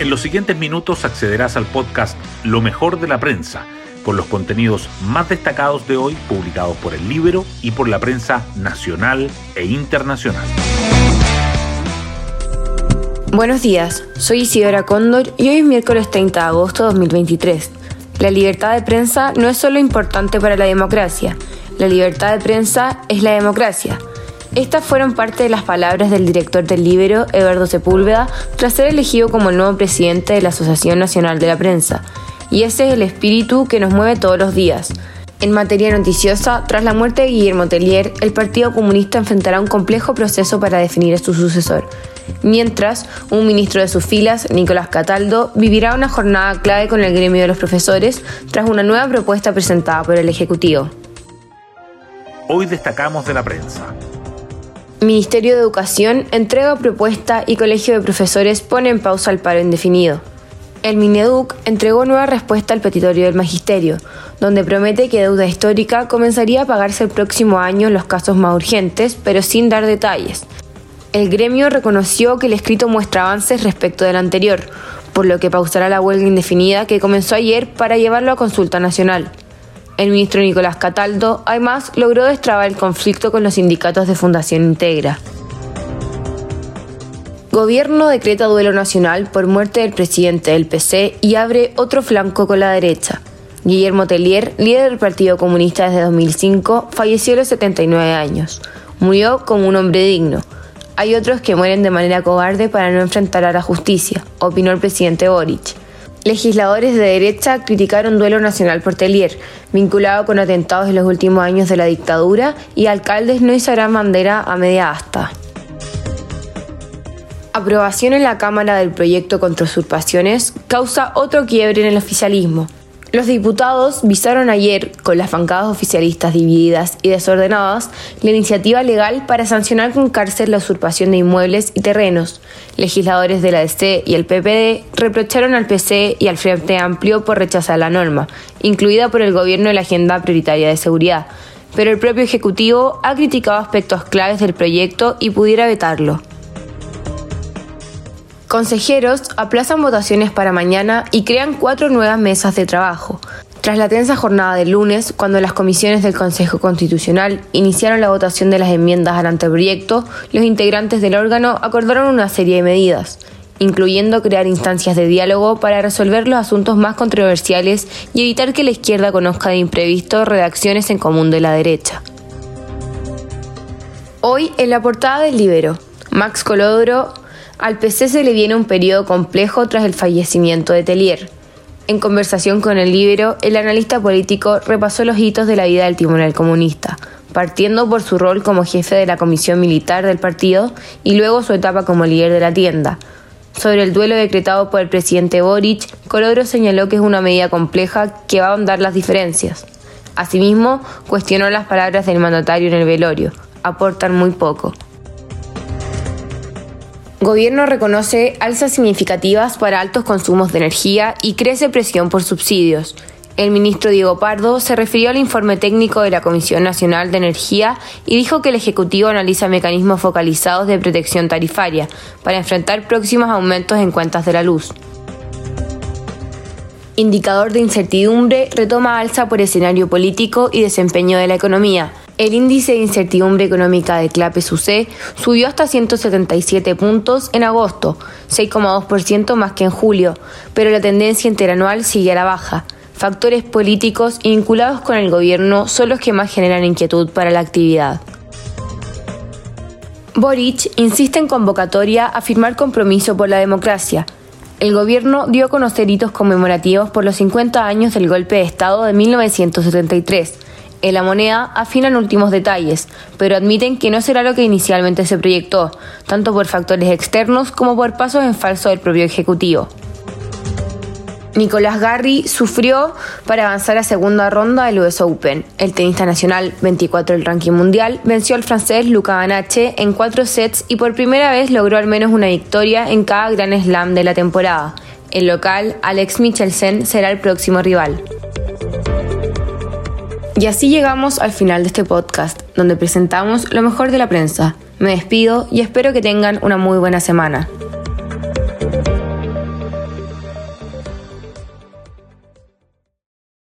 En los siguientes minutos accederás al podcast Lo mejor de la prensa, con los contenidos más destacados de hoy publicados por el Libro y por la prensa nacional e internacional. Buenos días, soy Isidora Cóndor y hoy es miércoles 30 de agosto de 2023. La libertad de prensa no es solo importante para la democracia, la libertad de prensa es la democracia. Estas fueron parte de las palabras del director del Libero, Eduardo Sepúlveda, tras ser elegido como el nuevo presidente de la Asociación Nacional de la Prensa. Y ese es el espíritu que nos mueve todos los días. En materia noticiosa, tras la muerte de Guillermo Tellier, el Partido Comunista enfrentará un complejo proceso para definir a su sucesor. Mientras, un ministro de sus filas, Nicolás Cataldo, vivirá una jornada clave con el gremio de los profesores tras una nueva propuesta presentada por el Ejecutivo. Hoy destacamos de la prensa. Ministerio de Educación entrega propuesta y Colegio de Profesores pone en pausa el paro indefinido. El Mineduc entregó nueva respuesta al petitorio del Magisterio, donde promete que deuda histórica comenzaría a pagarse el próximo año en los casos más urgentes, pero sin dar detalles. El gremio reconoció que el escrito muestra avances respecto del anterior, por lo que pausará la huelga indefinida que comenzó ayer para llevarlo a consulta nacional. El ministro Nicolás Cataldo, además, logró destrabar el conflicto con los sindicatos de Fundación Integra. Gobierno decreta duelo nacional por muerte del presidente del PC y abre otro flanco con la derecha. Guillermo Tellier, líder del Partido Comunista desde 2005, falleció a los 79 años. Murió como un hombre digno. Hay otros que mueren de manera cobarde para no enfrentar a la justicia, opinó el presidente Boric. Legisladores de derecha criticaron duelo nacional por Telier, vinculado con atentados en los últimos años de la dictadura, y alcaldes no izarán bandera a media asta. Aprobación en la Cámara del proyecto contra usurpaciones causa otro quiebre en el oficialismo. Los diputados visaron ayer, con las bancadas oficialistas divididas y desordenadas, la iniciativa legal para sancionar con cárcel la usurpación de inmuebles y terrenos. Legisladores de la DC y el PPD reprocharon al PC y al Frente Amplio por rechazar la norma, incluida por el gobierno de la Agenda Prioritaria de Seguridad, pero el propio Ejecutivo ha criticado aspectos claves del proyecto y pudiera vetarlo. Consejeros aplazan votaciones para mañana y crean cuatro nuevas mesas de trabajo. Tras la tensa jornada del lunes, cuando las comisiones del Consejo Constitucional iniciaron la votación de las enmiendas al anteproyecto, los integrantes del órgano acordaron una serie de medidas, incluyendo crear instancias de diálogo para resolver los asuntos más controversiales y evitar que la izquierda conozca de imprevisto redacciones en común de la derecha. Hoy, en la portada del Libero, Max Colodro al PC se le viene un periodo complejo tras el fallecimiento de Tellier. En conversación con el Libro, el analista político repasó los hitos de la vida del timonel comunista, partiendo por su rol como jefe de la comisión militar del partido y luego su etapa como líder de la tienda. Sobre el duelo decretado por el presidente Boric, Colodro señaló que es una medida compleja que va a ahondar las diferencias. Asimismo, cuestionó las palabras del mandatario en el velorio. Aportan muy poco. Gobierno reconoce alzas significativas para altos consumos de energía y crece presión por subsidios. El ministro Diego Pardo se refirió al informe técnico de la Comisión Nacional de Energía y dijo que el Ejecutivo analiza mecanismos focalizados de protección tarifaria para enfrentar próximos aumentos en cuentas de la luz. Indicador de incertidumbre retoma alza por escenario político y desempeño de la economía. El índice de incertidumbre económica de CLAPES UC subió hasta 177 puntos en agosto, 6,2% más que en julio, pero la tendencia interanual sigue a la baja. Factores políticos vinculados con el gobierno son los que más generan inquietud para la actividad. Boric insiste en convocatoria a firmar compromiso por la democracia. El gobierno dio a conocer hitos conmemorativos por los 50 años del golpe de Estado de 1973 en la moneda afinan últimos detalles, pero admiten que no será lo que inicialmente se proyectó, tanto por factores externos como por pasos en falso del propio Ejecutivo. Nicolás Garri sufrió para avanzar a segunda ronda del US Open. El tenista nacional, 24 del ranking mundial, venció al francés Luca Ganache en cuatro sets y por primera vez logró al menos una victoria en cada Gran Slam de la temporada. El local, Alex Michelsen, será el próximo rival. Y así llegamos al final de este podcast, donde presentamos lo mejor de la prensa. Me despido y espero que tengan una muy buena semana.